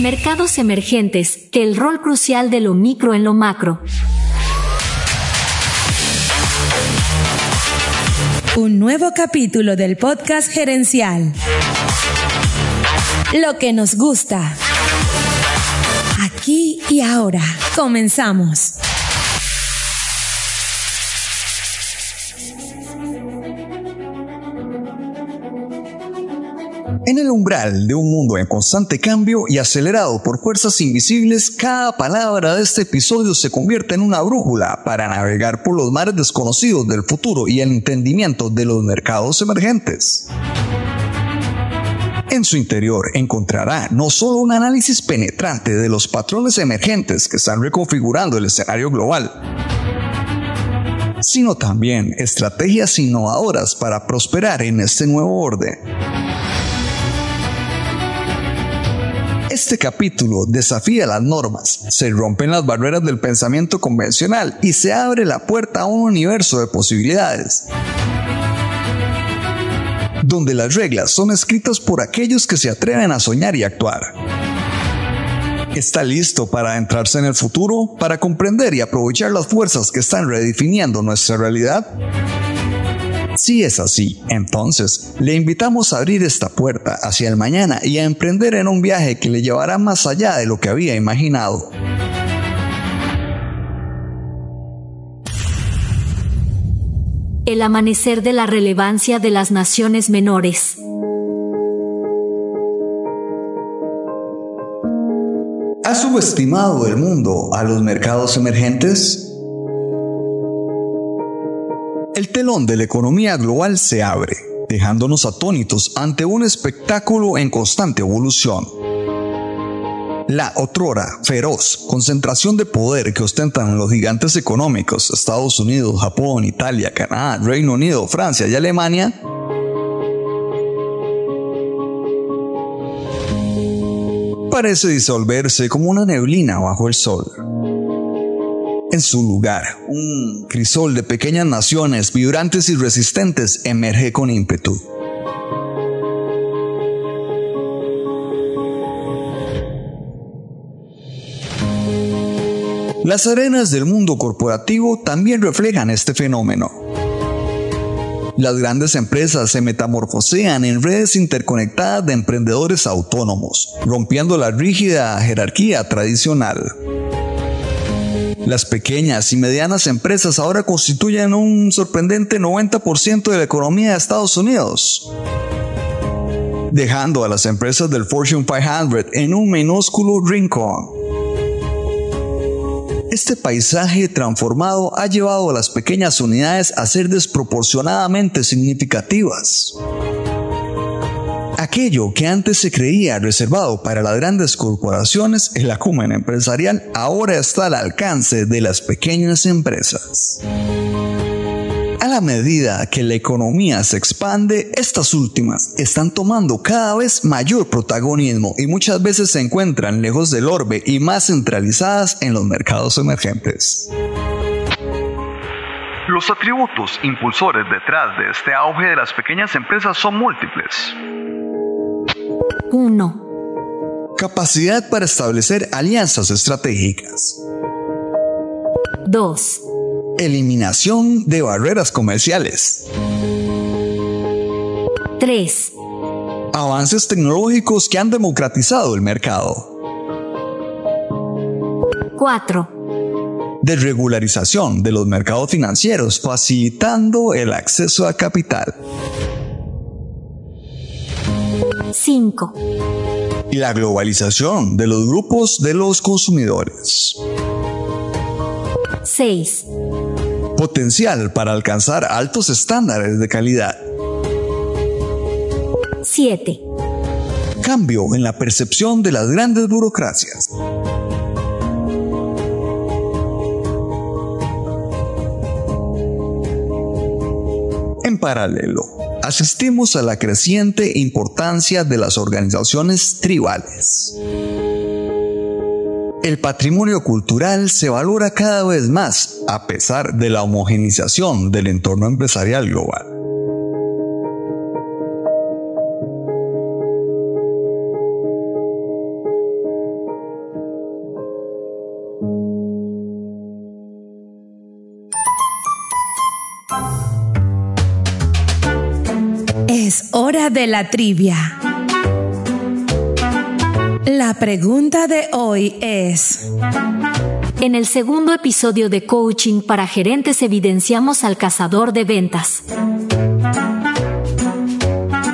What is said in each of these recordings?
Mercados emergentes, el rol crucial de lo micro en lo macro. Un nuevo capítulo del podcast gerencial. Lo que nos gusta. Aquí y ahora. Comenzamos. En el umbral de un mundo en constante cambio y acelerado por fuerzas invisibles, cada palabra de este episodio se convierte en una brújula para navegar por los mares desconocidos del futuro y el entendimiento de los mercados emergentes. En su interior encontrará no solo un análisis penetrante de los patrones emergentes que están reconfigurando el escenario global, sino también estrategias innovadoras para prosperar en este nuevo orden. Este capítulo desafía las normas, se rompen las barreras del pensamiento convencional y se abre la puerta a un universo de posibilidades, donde las reglas son escritas por aquellos que se atreven a soñar y actuar. ¿Está listo para adentrarse en el futuro, para comprender y aprovechar las fuerzas que están redefiniendo nuestra realidad? Si es así, entonces le invitamos a abrir esta puerta hacia el mañana y a emprender en un viaje que le llevará más allá de lo que había imaginado. El amanecer de la relevancia de las naciones menores. ¿Ha subestimado el mundo a los mercados emergentes? El telón de la economía global se abre, dejándonos atónitos ante un espectáculo en constante evolución. La otrora feroz concentración de poder que ostentan los gigantes económicos Estados Unidos, Japón, Italia, Canadá, Reino Unido, Francia y Alemania parece disolverse como una neblina bajo el sol en su lugar. Un crisol de pequeñas naciones vibrantes y resistentes emerge con ímpetu. Las arenas del mundo corporativo también reflejan este fenómeno. Las grandes empresas se metamorfosean en redes interconectadas de emprendedores autónomos, rompiendo la rígida jerarquía tradicional. Las pequeñas y medianas empresas ahora constituyen un sorprendente 90% de la economía de Estados Unidos, dejando a las empresas del Fortune 500 en un minúsculo rincón. Este paisaje transformado ha llevado a las pequeñas unidades a ser desproporcionadamente significativas. Aquello que antes se creía reservado para las grandes corporaciones, el acumen empresarial ahora está al alcance de las pequeñas empresas. A la medida que la economía se expande, estas últimas están tomando cada vez mayor protagonismo y muchas veces se encuentran lejos del orbe y más centralizadas en los mercados emergentes. Los atributos impulsores detrás de este auge de las pequeñas empresas son múltiples. 1. Capacidad para establecer alianzas estratégicas. 2. Eliminación de barreras comerciales. 3. Avances tecnológicos que han democratizado el mercado. 4. Desregularización de los mercados financieros facilitando el acceso a capital. 5. Y la globalización de los grupos de los consumidores. 6. Potencial para alcanzar altos estándares de calidad. 7. Cambio en la percepción de las grandes burocracias. En paralelo, asistimos a la creciente importancia de las organizaciones tribales. El patrimonio cultural se valora cada vez más a pesar de la homogenización del entorno empresarial global. Hora de la trivia. La pregunta de hoy es... En el segundo episodio de Coaching para Gerentes evidenciamos al cazador de ventas.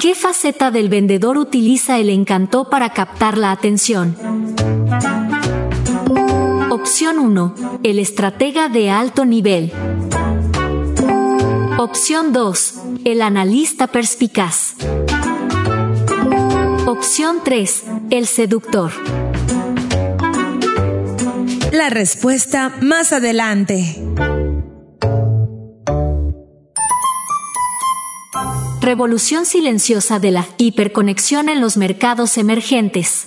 ¿Qué faceta del vendedor utiliza el encanto para captar la atención? Opción 1. El estratega de alto nivel. Opción 2. El analista perspicaz. Opción 3. El seductor. La respuesta más adelante. Revolución silenciosa de la hiperconexión en los mercados emergentes.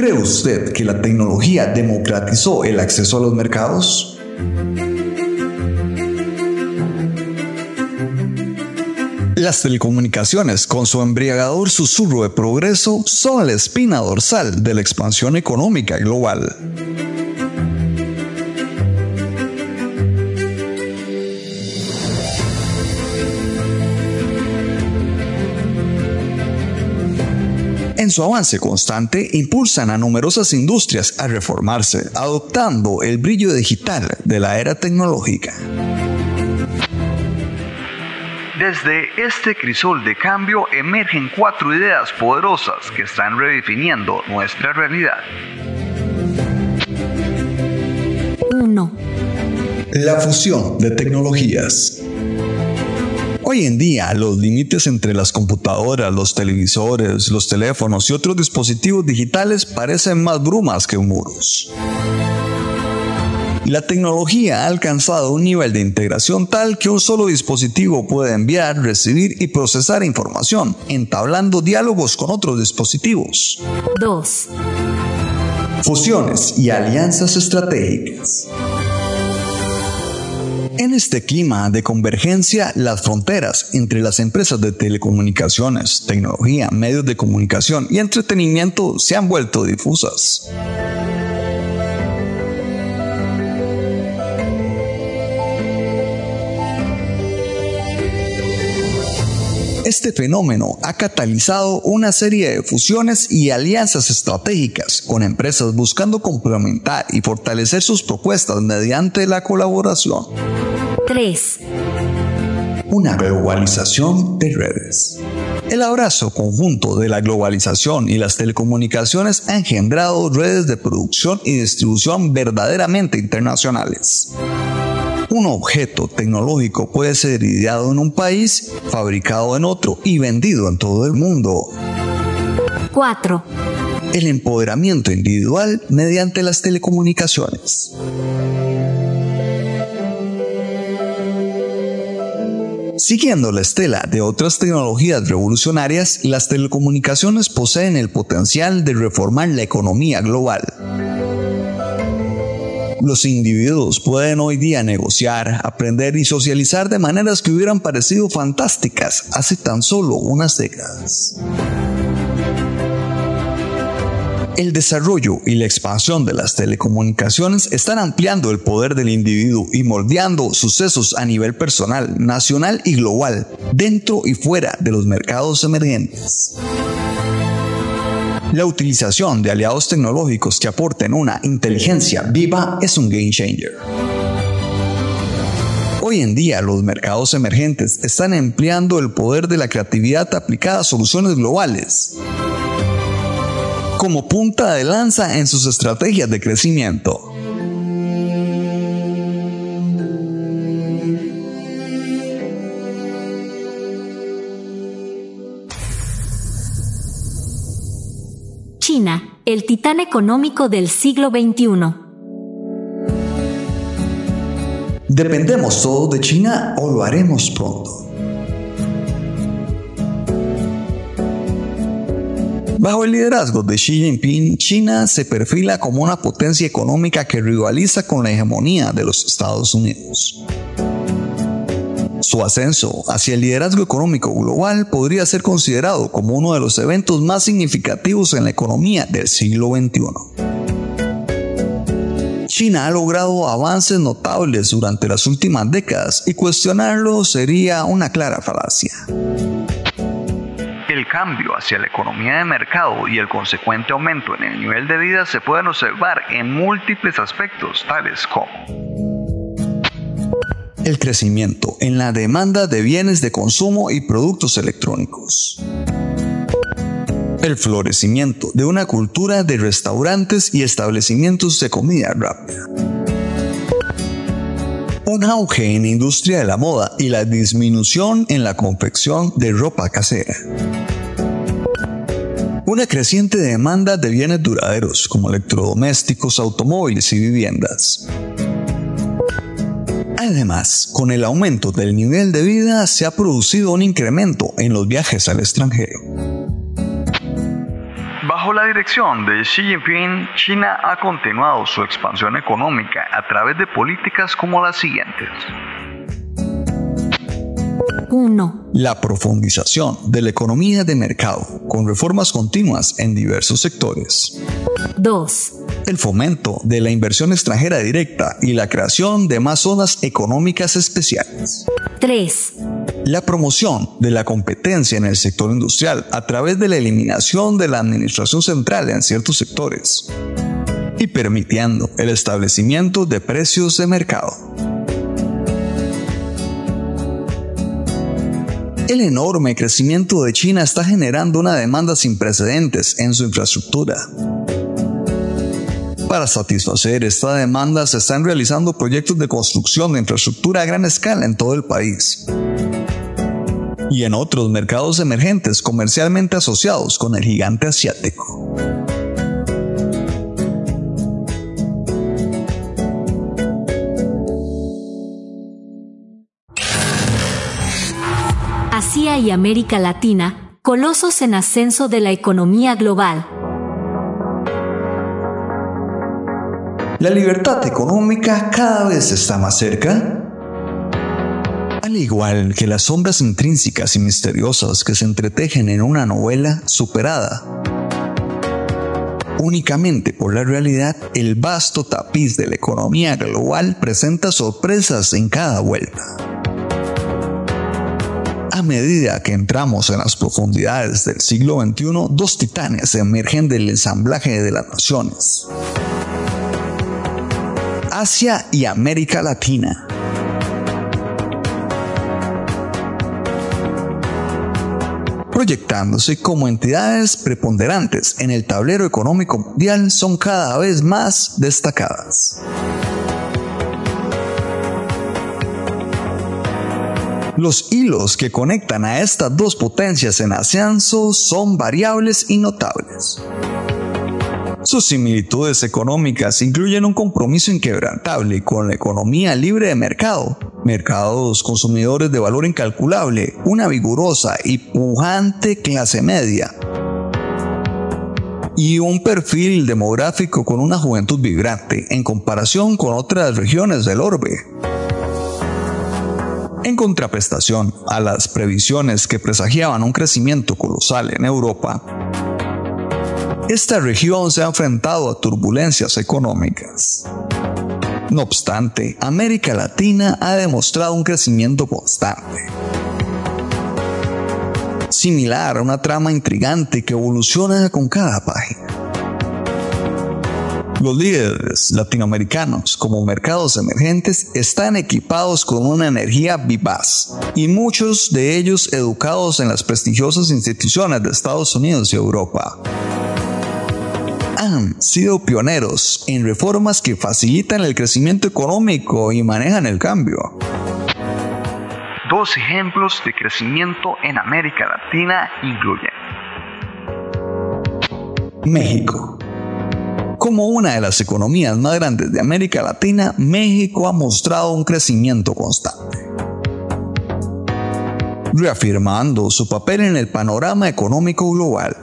¿Cree usted que la tecnología democratizó el acceso a los mercados? Las telecomunicaciones, con su embriagador susurro de progreso, son la espina dorsal de la expansión económica global. En su avance constante impulsan a numerosas industrias a reformarse, adoptando el brillo digital de la era tecnológica. Desde este crisol de cambio emergen cuatro ideas poderosas que están redefiniendo nuestra realidad. 1. La fusión de tecnologías. Hoy en día, los límites entre las computadoras, los televisores, los teléfonos y otros dispositivos digitales parecen más brumas que muros. La tecnología ha alcanzado un nivel de integración tal que un solo dispositivo puede enviar, recibir y procesar información, entablando diálogos con otros dispositivos. 2. Fusiones y alianzas estratégicas. En este clima de convergencia, las fronteras entre las empresas de telecomunicaciones, tecnología, medios de comunicación y entretenimiento se han vuelto difusas. Este fenómeno ha catalizado una serie de fusiones y alianzas estratégicas con empresas buscando complementar y fortalecer sus propuestas mediante la colaboración. 3. Una globalización de redes. El abrazo conjunto de la globalización y las telecomunicaciones ha engendrado redes de producción y distribución verdaderamente internacionales. Un objeto tecnológico puede ser ideado en un país, fabricado en otro y vendido en todo el mundo. 4. El empoderamiento individual mediante las telecomunicaciones. Siguiendo la estela de otras tecnologías revolucionarias, las telecomunicaciones poseen el potencial de reformar la economía global. Los individuos pueden hoy día negociar, aprender y socializar de maneras que hubieran parecido fantásticas hace tan solo unas décadas. El desarrollo y la expansión de las telecomunicaciones están ampliando el poder del individuo y moldeando sucesos a nivel personal, nacional y global, dentro y fuera de los mercados emergentes. La utilización de aliados tecnológicos que aporten una inteligencia viva es un game changer. Hoy en día los mercados emergentes están empleando el poder de la creatividad aplicada a soluciones globales como punta de lanza en sus estrategias de crecimiento. El titán económico del siglo XXI. ¿Dependemos todos de China o lo haremos pronto? Bajo el liderazgo de Xi Jinping, China se perfila como una potencia económica que rivaliza con la hegemonía de los Estados Unidos. Su ascenso hacia el liderazgo económico global podría ser considerado como uno de los eventos más significativos en la economía del siglo XXI. China ha logrado avances notables durante las últimas décadas y cuestionarlo sería una clara falacia. El cambio hacia la economía de mercado y el consecuente aumento en el nivel de vida se pueden observar en múltiples aspectos, tales como el crecimiento en la demanda de bienes de consumo y productos electrónicos. El florecimiento de una cultura de restaurantes y establecimientos de comida rápida. Un auge en la industria de la moda y la disminución en la confección de ropa casera. Una creciente demanda de bienes duraderos como electrodomésticos, automóviles y viviendas. Además, con el aumento del nivel de vida se ha producido un incremento en los viajes al extranjero. Bajo la dirección de Xi Jinping, China ha continuado su expansión económica a través de políticas como las siguientes. 1. La profundización de la economía de mercado, con reformas continuas en diversos sectores. 2. El fomento de la inversión extranjera directa y la creación de más zonas económicas especiales. 3. La promoción de la competencia en el sector industrial a través de la eliminación de la administración central en ciertos sectores y permitiendo el establecimiento de precios de mercado. El enorme crecimiento de China está generando una demanda sin precedentes en su infraestructura. Para satisfacer esta demanda se están realizando proyectos de construcción de infraestructura a gran escala en todo el país y en otros mercados emergentes comercialmente asociados con el gigante asiático. Asia y América Latina, colosos en ascenso de la economía global. ¿La libertad económica cada vez está más cerca? Al igual que las sombras intrínsecas y misteriosas que se entretejen en una novela superada, únicamente por la realidad, el vasto tapiz de la economía global presenta sorpresas en cada vuelta. A medida que entramos en las profundidades del siglo XXI, dos titanes emergen del ensamblaje de las naciones. Asia y América Latina. proyectándose como entidades preponderantes en el tablero económico mundial son cada vez más destacadas. Los hilos que conectan a estas dos potencias en ascenso son variables y notables. Sus similitudes económicas incluyen un compromiso inquebrantable con la economía libre de mercado, mercados consumidores de valor incalculable, una vigorosa y pujante clase media, y un perfil demográfico con una juventud vibrante en comparación con otras regiones del orbe. En contraprestación a las previsiones que presagiaban un crecimiento colosal en Europa, esta región se ha enfrentado a turbulencias económicas. No obstante, América Latina ha demostrado un crecimiento constante. Similar a una trama intrigante que evoluciona con cada página. Los líderes latinoamericanos como mercados emergentes están equipados con una energía vivaz y muchos de ellos educados en las prestigiosas instituciones de Estados Unidos y Europa han sido pioneros en reformas que facilitan el crecimiento económico y manejan el cambio. Dos ejemplos de crecimiento en América Latina incluyen México. Como una de las economías más grandes de América Latina, México ha mostrado un crecimiento constante reafirmando su papel en el panorama económico global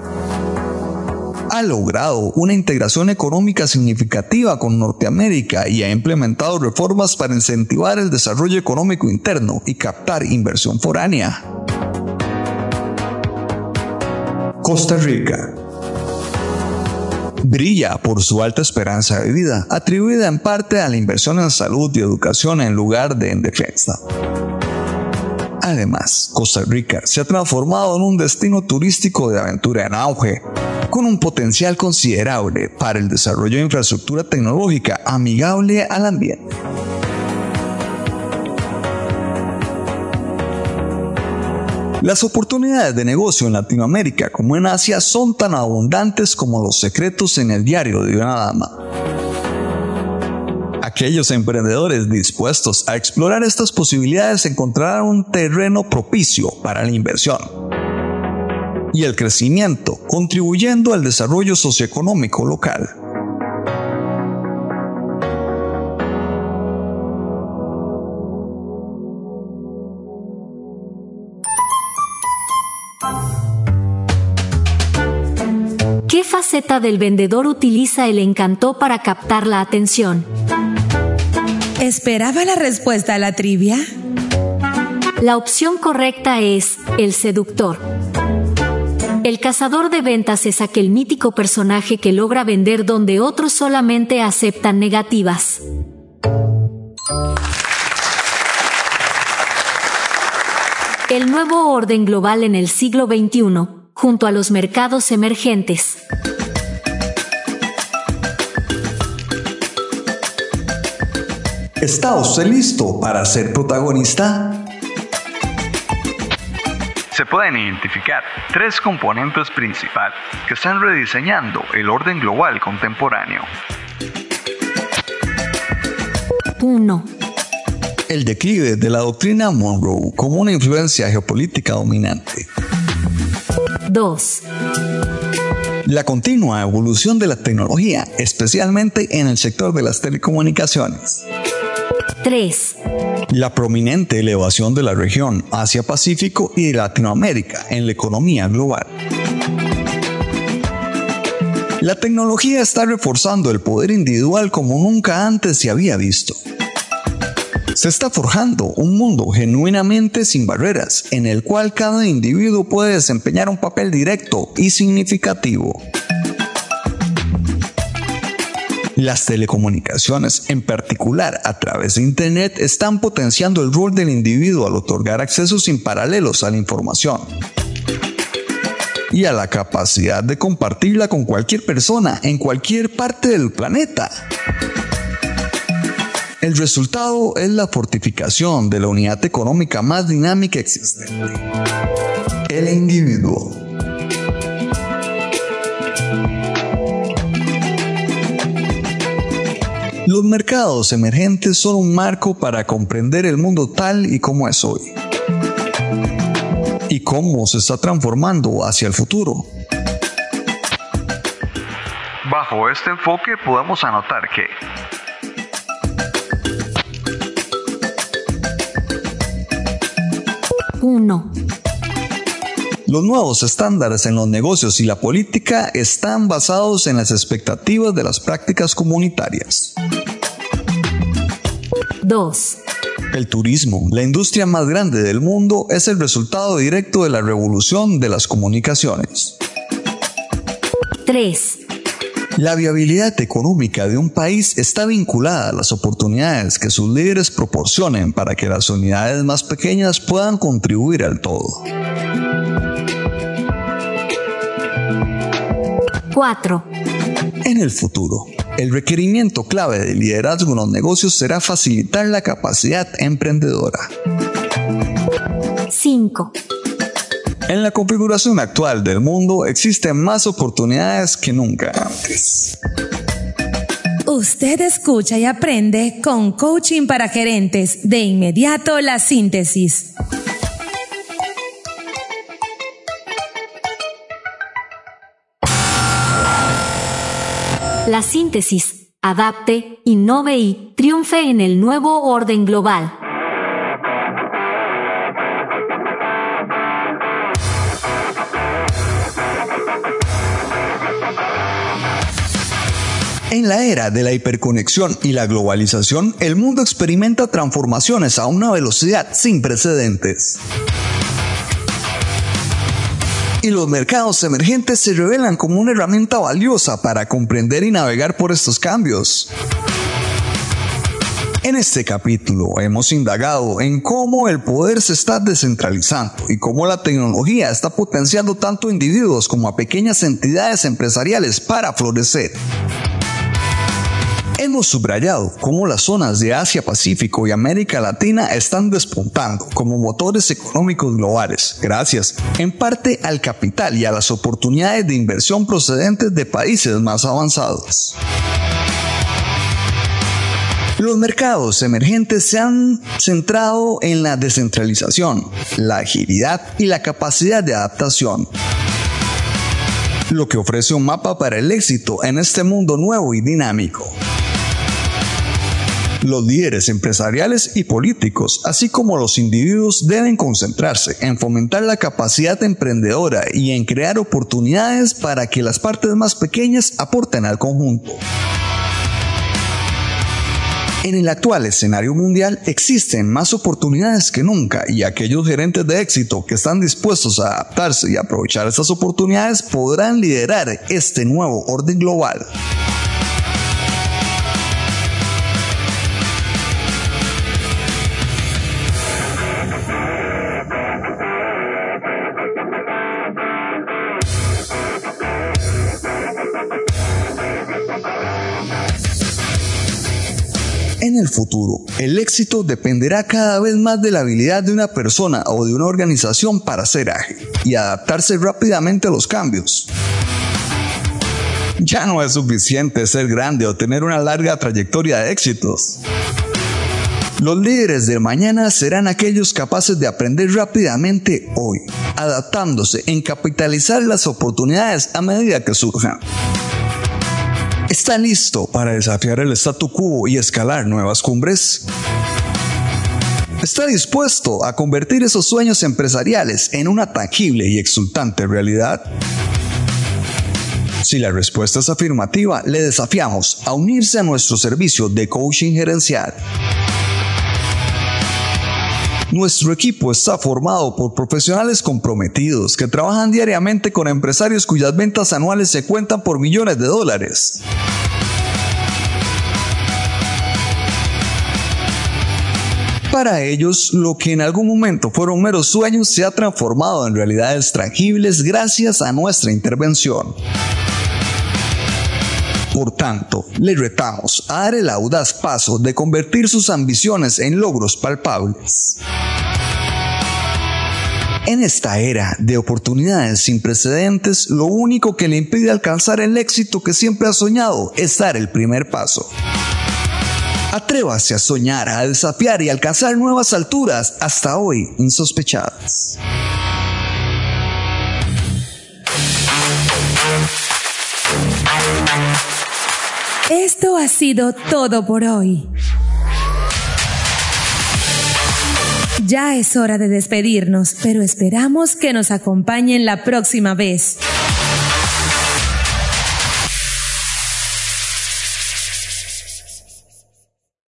ha logrado una integración económica significativa con Norteamérica y ha implementado reformas para incentivar el desarrollo económico interno y captar inversión foránea. Costa Rica. brilla por su alta esperanza de vida, atribuida en parte a la inversión en salud y educación en lugar de en defensa. Además, Costa Rica se ha transformado en un destino turístico de aventura en auge, con un potencial considerable para el desarrollo de infraestructura tecnológica amigable al ambiente. Las oportunidades de negocio en Latinoamérica como en Asia son tan abundantes como los secretos en el diario de una dama. Aquellos emprendedores dispuestos a explorar estas posibilidades encontrarán un terreno propicio para la inversión y el crecimiento, contribuyendo al desarrollo socioeconómico local. ¿Qué faceta del vendedor utiliza el encantó para captar la atención? ¿Esperaba la respuesta a la trivia? La opción correcta es el seductor. El cazador de ventas es aquel mítico personaje que logra vender donde otros solamente aceptan negativas. El nuevo orden global en el siglo XXI, junto a los mercados emergentes. ¿Está usted listo para ser protagonista? Se pueden identificar tres componentes principales que están rediseñando el orden global contemporáneo. 1. El declive de la doctrina Monroe como una influencia geopolítica dominante. 2. La continua evolución de la tecnología, especialmente en el sector de las telecomunicaciones. 3. La prominente elevación de la región Asia-Pacífico y de Latinoamérica en la economía global. La tecnología está reforzando el poder individual como nunca antes se había visto. Se está forjando un mundo genuinamente sin barreras, en el cual cada individuo puede desempeñar un papel directo y significativo. Las telecomunicaciones, en particular a través de Internet, están potenciando el rol del individuo al otorgar accesos sin paralelos a la información y a la capacidad de compartirla con cualquier persona en cualquier parte del planeta. El resultado es la fortificación de la unidad económica más dinámica existente, el individuo. Los mercados emergentes son un marco para comprender el mundo tal y como es hoy y cómo se está transformando hacia el futuro. Bajo este enfoque podemos anotar que 1. Los nuevos estándares en los negocios y la política están basados en las expectativas de las prácticas comunitarias. 2. El turismo, la industria más grande del mundo, es el resultado directo de la revolución de las comunicaciones. 3. La viabilidad económica de un país está vinculada a las oportunidades que sus líderes proporcionen para que las unidades más pequeñas puedan contribuir al todo. 4. En el futuro, el requerimiento clave de liderazgo en los negocios será facilitar la capacidad emprendedora. 5. En la configuración actual del mundo existen más oportunidades que nunca antes. Usted escucha y aprende con Coaching para Gerentes. De inmediato la síntesis. La síntesis, adapte, innove y triunfe en el nuevo orden global. En la era de la hiperconexión y la globalización, el mundo experimenta transformaciones a una velocidad sin precedentes. Y los mercados emergentes se revelan como una herramienta valiosa para comprender y navegar por estos cambios. En este capítulo hemos indagado en cómo el poder se está descentralizando y cómo la tecnología está potenciando tanto a individuos como a pequeñas entidades empresariales para florecer. Hemos subrayado cómo las zonas de Asia Pacífico y América Latina están despuntando como motores económicos globales, gracias en parte al capital y a las oportunidades de inversión procedentes de países más avanzados. Los mercados emergentes se han centrado en la descentralización, la agilidad y la capacidad de adaptación lo que ofrece un mapa para el éxito en este mundo nuevo y dinámico. Los líderes empresariales y políticos, así como los individuos, deben concentrarse en fomentar la capacidad emprendedora y en crear oportunidades para que las partes más pequeñas aporten al conjunto. En el actual escenario mundial existen más oportunidades que nunca y aquellos gerentes de éxito que están dispuestos a adaptarse y aprovechar esas oportunidades podrán liderar este nuevo orden global. El futuro, el éxito dependerá cada vez más de la habilidad de una persona o de una organización para ser ágil y adaptarse rápidamente a los cambios. Ya no es suficiente ser grande o tener una larga trayectoria de éxitos. Los líderes de mañana serán aquellos capaces de aprender rápidamente hoy, adaptándose en capitalizar las oportunidades a medida que surjan. ¿Está listo para desafiar el statu quo y escalar nuevas cumbres? ¿Está dispuesto a convertir esos sueños empresariales en una tangible y exultante realidad? Si la respuesta es afirmativa, le desafiamos a unirse a nuestro servicio de coaching gerencial. Nuestro equipo está formado por profesionales comprometidos que trabajan diariamente con empresarios cuyas ventas anuales se cuentan por millones de dólares. Para ellos, lo que en algún momento fueron meros sueños se ha transformado en realidades tangibles gracias a nuestra intervención. Por tanto, le retamos a dar el audaz paso de convertir sus ambiciones en logros palpables. En esta era de oportunidades sin precedentes, lo único que le impide alcanzar el éxito que siempre ha soñado es dar el primer paso. Atrévase a soñar, a desafiar y alcanzar nuevas alturas hasta hoy insospechadas. Esto ha sido todo por hoy. Ya es hora de despedirnos, pero esperamos que nos acompañen la próxima vez.